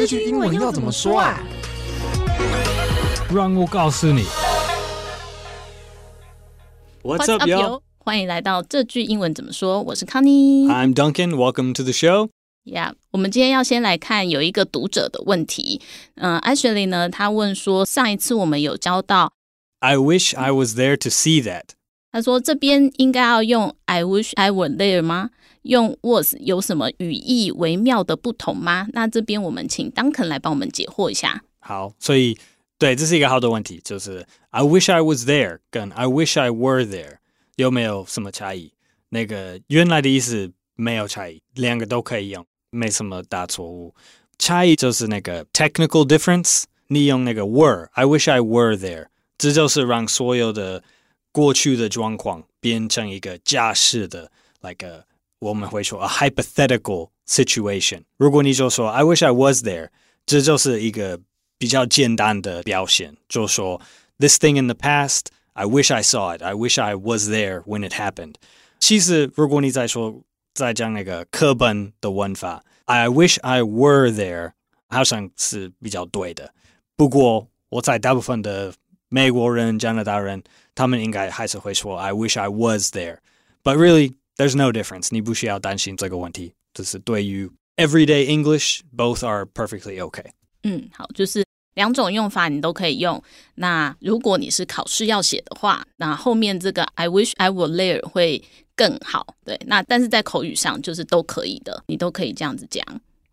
这句英文要怎么说啊？让我告诉你。What's up, yo？欢迎来到这句英文怎么说？我是 Connie。I'm Duncan. Welcome to the show. Yeah，我们今天要先来看有一个读者的问题。嗯、呃、，Ashley 呢，他问说，上一次我们有教到，I wish I was there to see that。他说这边应该要用 I wish I were there 吗？用 was 有什么语义微妙的不同吗？那这边我们请 Duncan 来帮我们解惑一下。好，所以对，这是一个好的问题，就是 I wish I was there 跟 I wish I were there 有没有什么差异？那个原来的意思没有差异，两个都可以用。没什么大错误，差异就是那个 technical difference。你用那个 were，I wish I were there，这就是让所有的过去的状况变成一个假设的，like a 我们会说 a hypothetical situation。如果你就说 I wish I was there，这就是一个比较简单的表现，就说 this thing in the past，I wish I saw it，I wish I was there when it happened。其实如果你再说。再讲那个课本的文法，I wish I were there，好像是比较对的。不过，我在大部分的美国人、加拿大人，他们应该还是会说 I wish I was there。But really, there's no difference。你不需要担心这个问题。就是对于 everyday English，both are perfectly okay。嗯，好，就是两种用法你都可以用。那如果你是考试要写的话，那后面这个 I wish I were there 会。更好，对，那但是在口语上就是都可以的，你都可以这样子讲。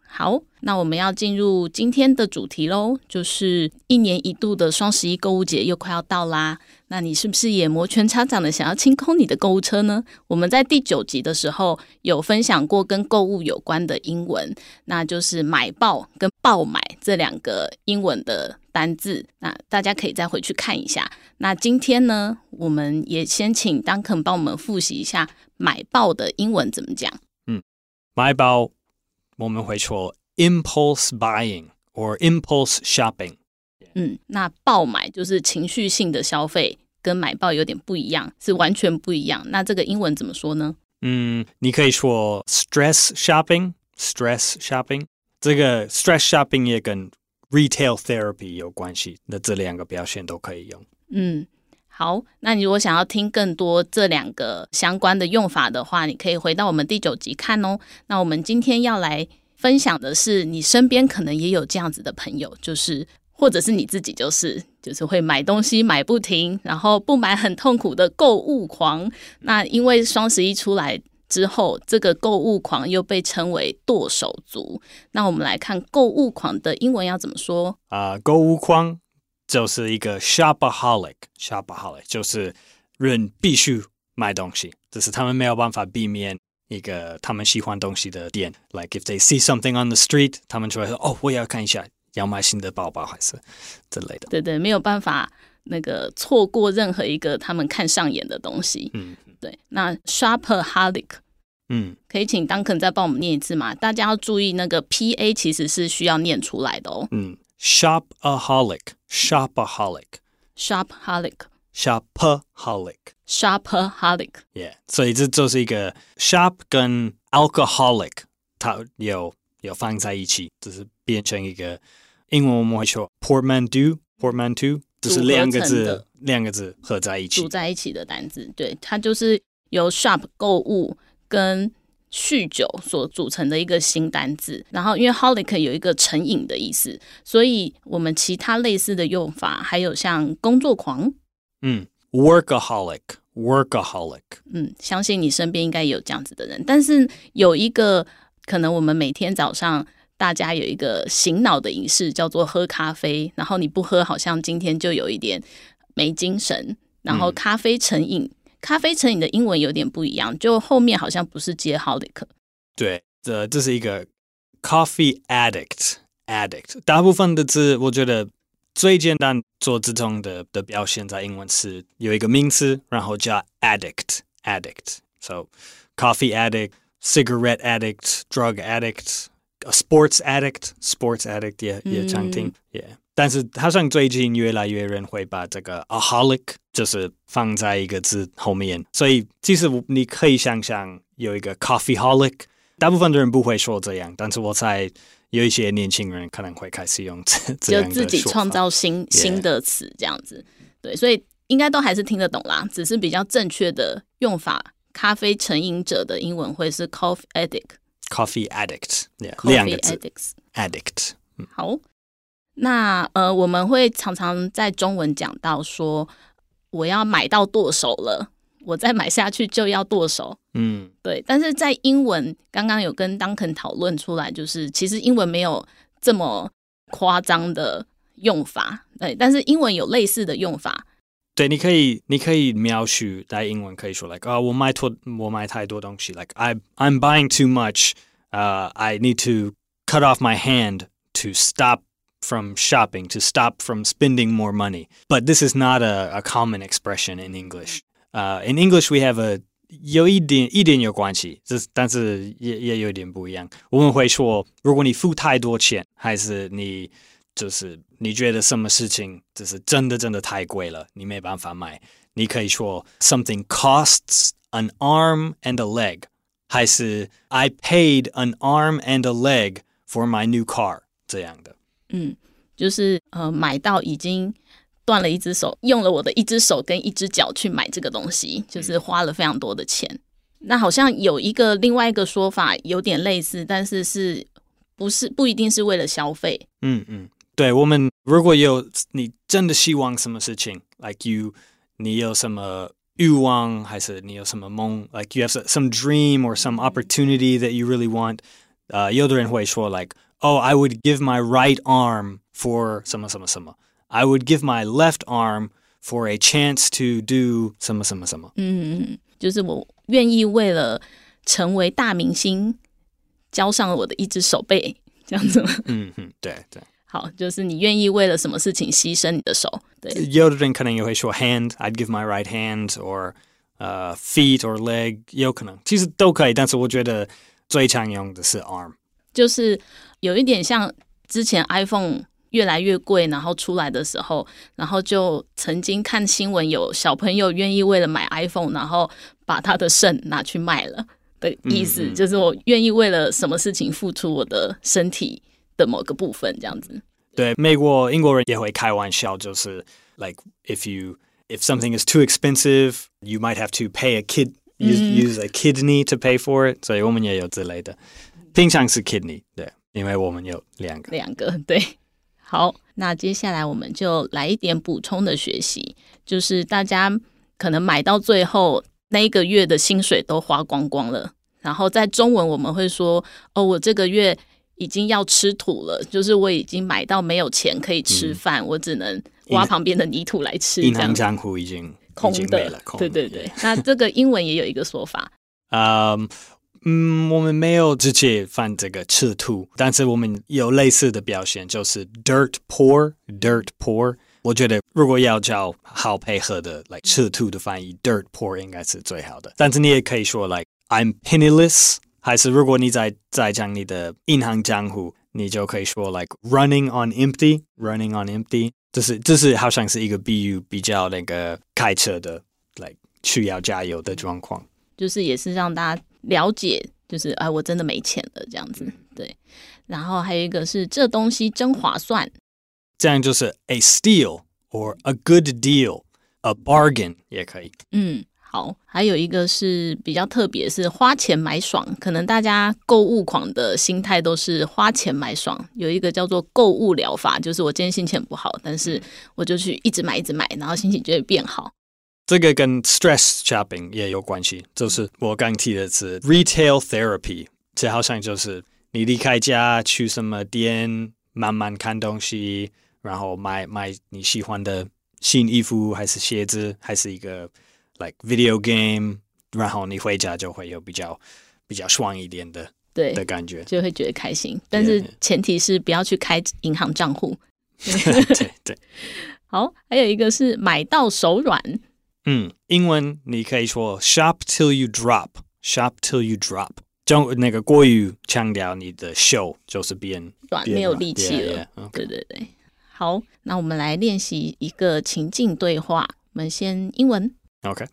好，那我们要进入今天的主题喽，就是一年一度的双十一购物节又快要到啦。那你是不是也摩拳擦掌的想要清空你的购物车呢？我们在第九集的时候有分享过跟购物有关的英文，那就是买爆跟爆买这两个英文的单字。那大家可以再回去看一下。那今天呢，我们也先请 Duncan 帮我们复习一下买爆的英文怎么讲。嗯，买爆我们会说 impulse buying or impulse shopping。嗯，那爆买就是情绪性的消费，跟买爆有点不一样，是完全不一样。那这个英文怎么说呢？嗯，你可以说 stress shopping，stress shopping。这个 stress shopping 也跟 retail therapy 有关系，那这两个表现都可以用。嗯， 好，那你如果想要听更多这两个相关的用法的话，你可以回到我们第九集看哦。那我们今天要来分享的是，你身边可能也有这样子的朋友，就是。或者是你自己就是就是会买东西买不停，然后不买很痛苦的购物狂。那因为双十一出来之后，这个购物狂又被称为剁手族。那我们来看购物狂的英文要怎么说啊购物狂就是一个 shopaholic，shopaholic 就是人必须买东西，只是他们没有办法避免一个他们喜欢东西的店。Like if they see something on the street，他们就会说：“哦，我也要看一下。”要买新的包包还是之类的？对对，没有办法那个错过任何一个他们看上眼的东西。嗯，对。那 shopaholic，嗯，可以请 Duncan 再帮我们念一次吗？大家要注意，那个 P A 其实是需要念出来的哦。嗯，shopaholic，shopaholic，shopaholic，shopaholic。shopaholic. Yeah，所以这就是一个 shop 跟 alcoholic，它有。有放在一起，就是变成一个英文我们会说 portmanteau，portmanteau，就是两个字，两个字合在一起，组在一起的单字。对，它就是由 shop 购物跟酗酒所组成的一个新单字。然后，因为 holic 有一个成瘾的意思，所以我们其他类似的用法还有像工作狂，嗯，workaholic，workaholic，嗯，相信你身边应该有这样子的人，但是有一个。可能我们每天早上大家有一个醒脑的仪式，叫做喝咖啡。然后你不喝，好像今天就有一点没精神。然后咖啡成瘾，嗯、咖啡成瘾的英文有点不一样，就后面好像不是接 holic。对，这这是一个 coffee addict，addict。大部分的字，我觉得最简单做这种的的表现，在英文是有一个名词，然后加 addict，addict。So coffee addict。Cigarette addict, drug addict, a sports addict, sports addict 也也常听，yeah。但是好像最近越来越人会把这个 aholic 就是放在一个字后面，所以其实你可以想象有一个 coffeeholic，大部分的人不会说这样，但是我猜有一些年轻人可能会开始用这 这样就自己创造新新的词这样子。对，所以应该都还是听得懂啦，只是比较正确的用法。咖啡成瘾者的英文会是 coffee addict。Coffee addict，两、yeah, 个字 addicts。addict。好，那呃，我们会常常在中文讲到说，我要买到剁手了，我再买下去就要剁手。嗯，对。但是在英文，刚刚有跟 Duncan 讨论出来，就是其实英文没有这么夸张的用法。对，但是英文有类似的用法。对，你可以，你可以描述在英文可以说，like 啊、uh,，我买多，我买太多东西，like I I'm buying too much，呃、uh,，I need to cut off my hand to stop from shopping, to stop from spending more money. But this is not a a common expression in English. Uh, in English we have a 有一点一点有关系，这但是也也有点不一样。我们会说，如果你付太多钱，还是你。就是你觉得什么事情就是真的真的太贵了，你没办法买，你可以说 something costs an arm and a leg，还是 I paid an arm and a leg for my new car 这样的。 嗯，就是呃买到已经断了一只手，用了我的一只手跟一只脚去买这个东西，就是花了非常多的钱。嗯、那好像有一个另外一个说法有点类似，但是是不是不一定是为了消费？嗯嗯。对，我们如果有你真的希望什么事情，like you，你有什么欲望，还是你有什么梦，like you have some dream or some opportunity that you really want，呃，有的人会说 ，like，oh，I would give my right arm for 什么什么什么，I would give my left arm for a chance to do 什么什么什么。嗯，就是我愿意为了成为大明星，交上了我的一只手背，这样子吗？嗯嗯，对对。好，就是你愿意为了什么事情牺牲你的手？对，有的人可能也会说 hand，I'd give my right hand，or 呃、uh, feet or leg，也有可能，其实都可以，但是我觉得最常用的是 arm， 就是有一点像之前 iPhone 越来越贵，然后出来的时候，然后就曾经看新闻有小朋友愿意为了买 iPhone，然后把他的肾拿去卖了的意思，嗯嗯、就是我愿意为了什么事情付出我的身体。的某个部分这样子，对，美国英国人也会开玩笑，就是 like if you if something is too expensive, you might have to pay a kid use use a kidney to pay for it。所以我们也有之类的，平常是 kidney，对，因为我们有两个，两个对。好，那接下来我们就来一点补充的学习，就是大家可能买到最后那一个月的薪水都花光光了，然后在中文我们会说，哦，我这个月。已经要吃土了，就是我已经买到没有钱可以吃饭，嗯、我只能挖旁边的泥土来吃。银行账户已经空的了，对对对。那这个英文也有一个说法，嗯 嗯，我们没有直接翻这个赤兔，但是我们有类似的表现，就是 dirt poor，dirt poor。我觉得如果要叫好配合的、like, 赤兔的翻译，dirt poor 应该是最好的。但是你也可以说 like I'm penniless。还是如果你在在讲你的银行账户，你就可以说 like running on empty，running on empty，这是这是好像是一个比喻，比较那个开车的，like 需要加油的状况，就是也是让大家了解，就是哎，我真的没钱了这样子，对。然后还有一个是这东西真划算，这样就是 a steal or a good deal，a bargain 也可以，嗯。好，还有一个是比较特别，是花钱买爽。可能大家购物狂的心态都是花钱买爽。有一个叫做购物疗法，就是我今天心情不好，但是我就去一直买，一直买，然后心情就会变好。这个跟 stress shopping 也有关系，就是我刚提的是 retail therapy，这好像就是你离开家去什么店，慢慢看东西，然后买买你喜欢的新衣服，还是鞋子，还是一个。like video game，然后你回家就会有比较比较爽一点的对的感觉，就会觉得开心。但是前提是不要去开银行账户。对 对。好，还有一个是买到手软。嗯，英文你可以说 shop till you drop，shop till you drop。就那个过于强调你的手就是变软，没有力气了。Yeah, yeah, okay. 对对对。好，那我们来练习一个情境对话。我们先英文。Okay.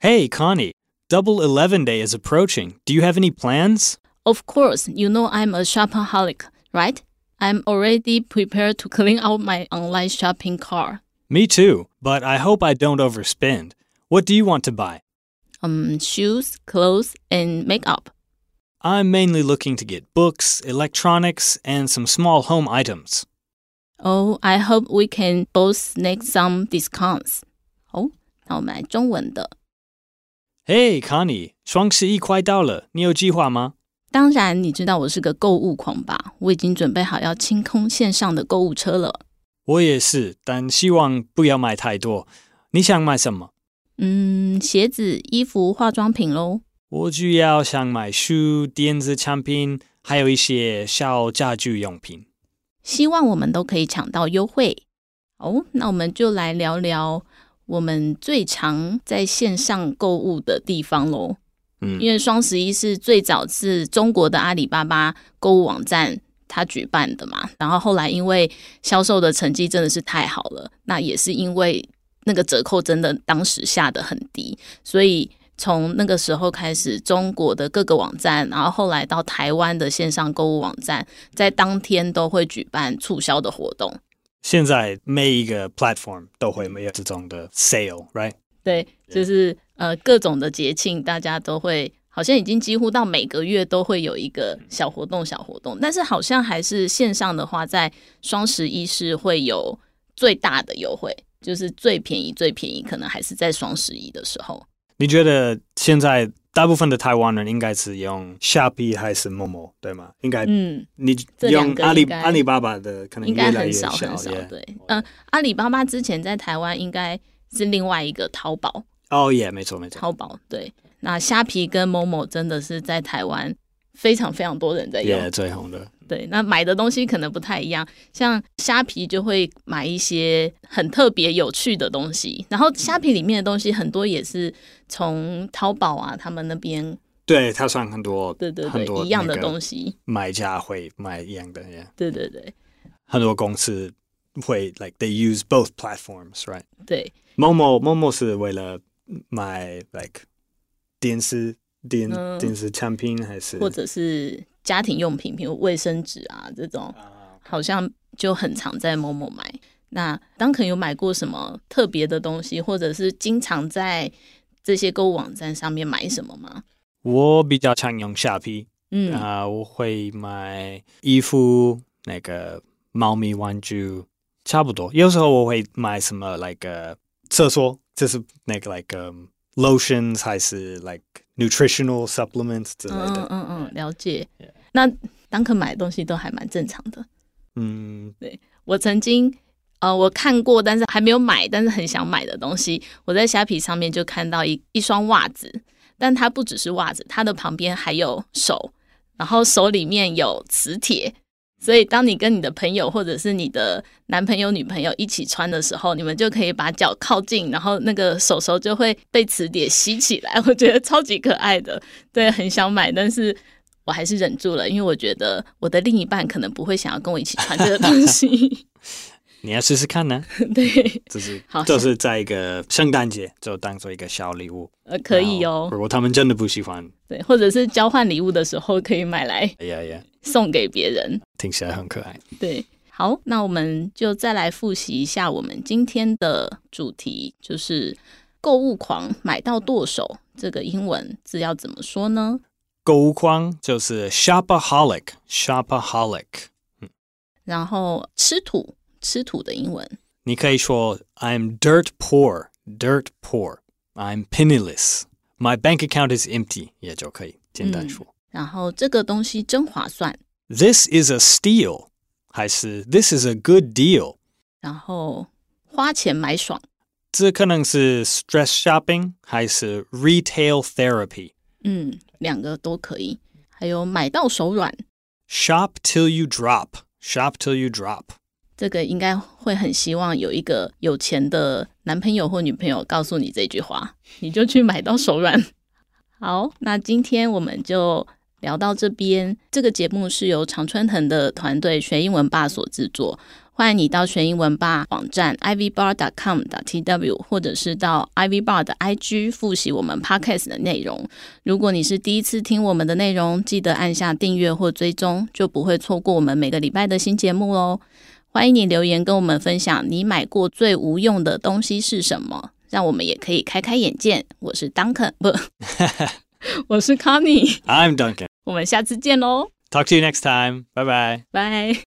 Hey, Connie, Double Eleven Day is approaching. Do you have any plans? Of course, you know I'm a shopaholic, right? I'm already prepared to clean out my online shopping cart. Me too, but I hope I don't overspend. What do you want to buy? Um, shoes, clothes, and makeup. I'm mainly looking to get books, electronics, and some small home items. Oh, I hope we can both snag some discounts. 哦，那我们来中文的。 Hey, Connie，双十一快到了，你有计划吗？当然，你知道我是个购物狂吧？我已经准备好要清空线上的购物车了。 我也是，但希望不要买太多。你想买什么？嗯，鞋子、衣服、化妆品喽。我主要想买书、电子产品，还有一些小家具用品。希望我们都可以抢到优惠。哦，那我们就来聊聊我们最常在线上购物的地方喽。嗯，因为双十一是最早是中国的阿里巴巴购物网站它举办的嘛，然后后来因为销售的成绩真的是太好了，那也是因为那个折扣真的当时下的很低，所以。从那个时候开始，中国的各个网站，然后后来到台湾的线上购物网站，在当天都会举办促销的活动。现在每一个 platform 都会没有这种的 sale，right？对，就是呃各种的节庆，大家都会，好像已经几乎到每个月都会有一个小活动、小活动。但是好像还是线上的话，在双十一是会有最大的优惠，就是最便宜、最便宜，可能还是在双十一的时候。你觉得现在大部分的台湾人应该是用虾皮还是 Momo 对吗？应该，嗯，你用阿里阿里巴巴的可能应该很少很少。对，嗯、呃，阿里巴巴之前在台湾应该是另外一个淘宝。哦，耶没错没错。淘宝对，那虾皮跟 Momo 真的是在台湾非常非常多人在用，yeah, 最红的。对，那买的东西可能不太一样，像虾皮就会买一些很特别有趣的东西，然后虾皮里面的东西很多也是从淘宝啊他们那边，对，他算很多，对对对，一样的东西，买家会买一样的，yeah. 对对对，很多公司会 like they use both platforms, right？对，Momo Momo 是为了买 like 电视电、嗯、电视产品还是或者是。家庭用品，比如卫生纸啊这种，好像就很常在 Momo 买。那 Duncan 有买过什么特别的东西，或者是经常在这些购物网站上面买什么吗？我比较常用虾皮，嗯啊，我会买衣服、那个猫咪玩具，差不多。有时候我会买什么，like 厕所，就是那个 like、um, lotions，还是 like。nutritional supplements 之类的，嗯嗯嗯，了解。那 Duncan 买的东西都还蛮正常的。嗯，对，我曾经呃，我看过，但是还没有买，但是很想买的东西，我在虾皮上面就看到一一双袜子，但它不只是袜子，它的旁边还有手，然后手里面有磁铁。所以，当你跟你的朋友或者是你的男朋友、女朋友一起穿的时候，你们就可以把脚靠近，然后那个手手就会被磁铁吸起来。我觉得超级可爱的，对，很想买，但是我还是忍住了，因为我觉得我的另一半可能不会想要跟我一起穿这个东西。你要试试看呢？对，就是好就是在一个圣诞节就当做一个小礼物，呃，可以哦。如果他们真的不喜欢，对，或者是交换礼物的时候可以买来，哎呀呀，送给别人，听起来很可爱。对，好，那我们就再来复习一下我们今天的主题，就是购物狂买到剁手，这个英文字要怎么说呢？购物狂就是 shopaholic，shopaholic，嗯，然后吃土。吃土的英文，你可以说 I'm dirt poor, dirt poor. I'm penniless. My bank account is empty. 也就可以简单说。嗯、然后这个东西真划算。This is a steal. 还是 This is a good deal. 然后花钱买爽。这可能是 stress shopping 还是 retail therapy。嗯，两个都可以。还有买到手软。Shop till you drop. Shop till you drop. 这个应该会很希望有一个有钱的男朋友或女朋友告诉你这句话，你就去买到手软。好，那今天我们就聊到这边，这个节目是由常春藤的团队学英文吧所制作。欢迎你到学英文吧网站 ivybar.com.tw，或者是到 ivybar 的 IG 复习我们 podcast 的内容。如果你是第一次听我们的内容，记得按下订阅或追踪，就不会错过我们每个礼拜的新节目哦。欢迎你留言跟我们分享你买过最无用的东西是什么，让我们也可以开开眼界。我是 Duncan，不，我是 Connie。I'm Duncan。我们下次见喽。Talk to you next time. Bye bye. Bye.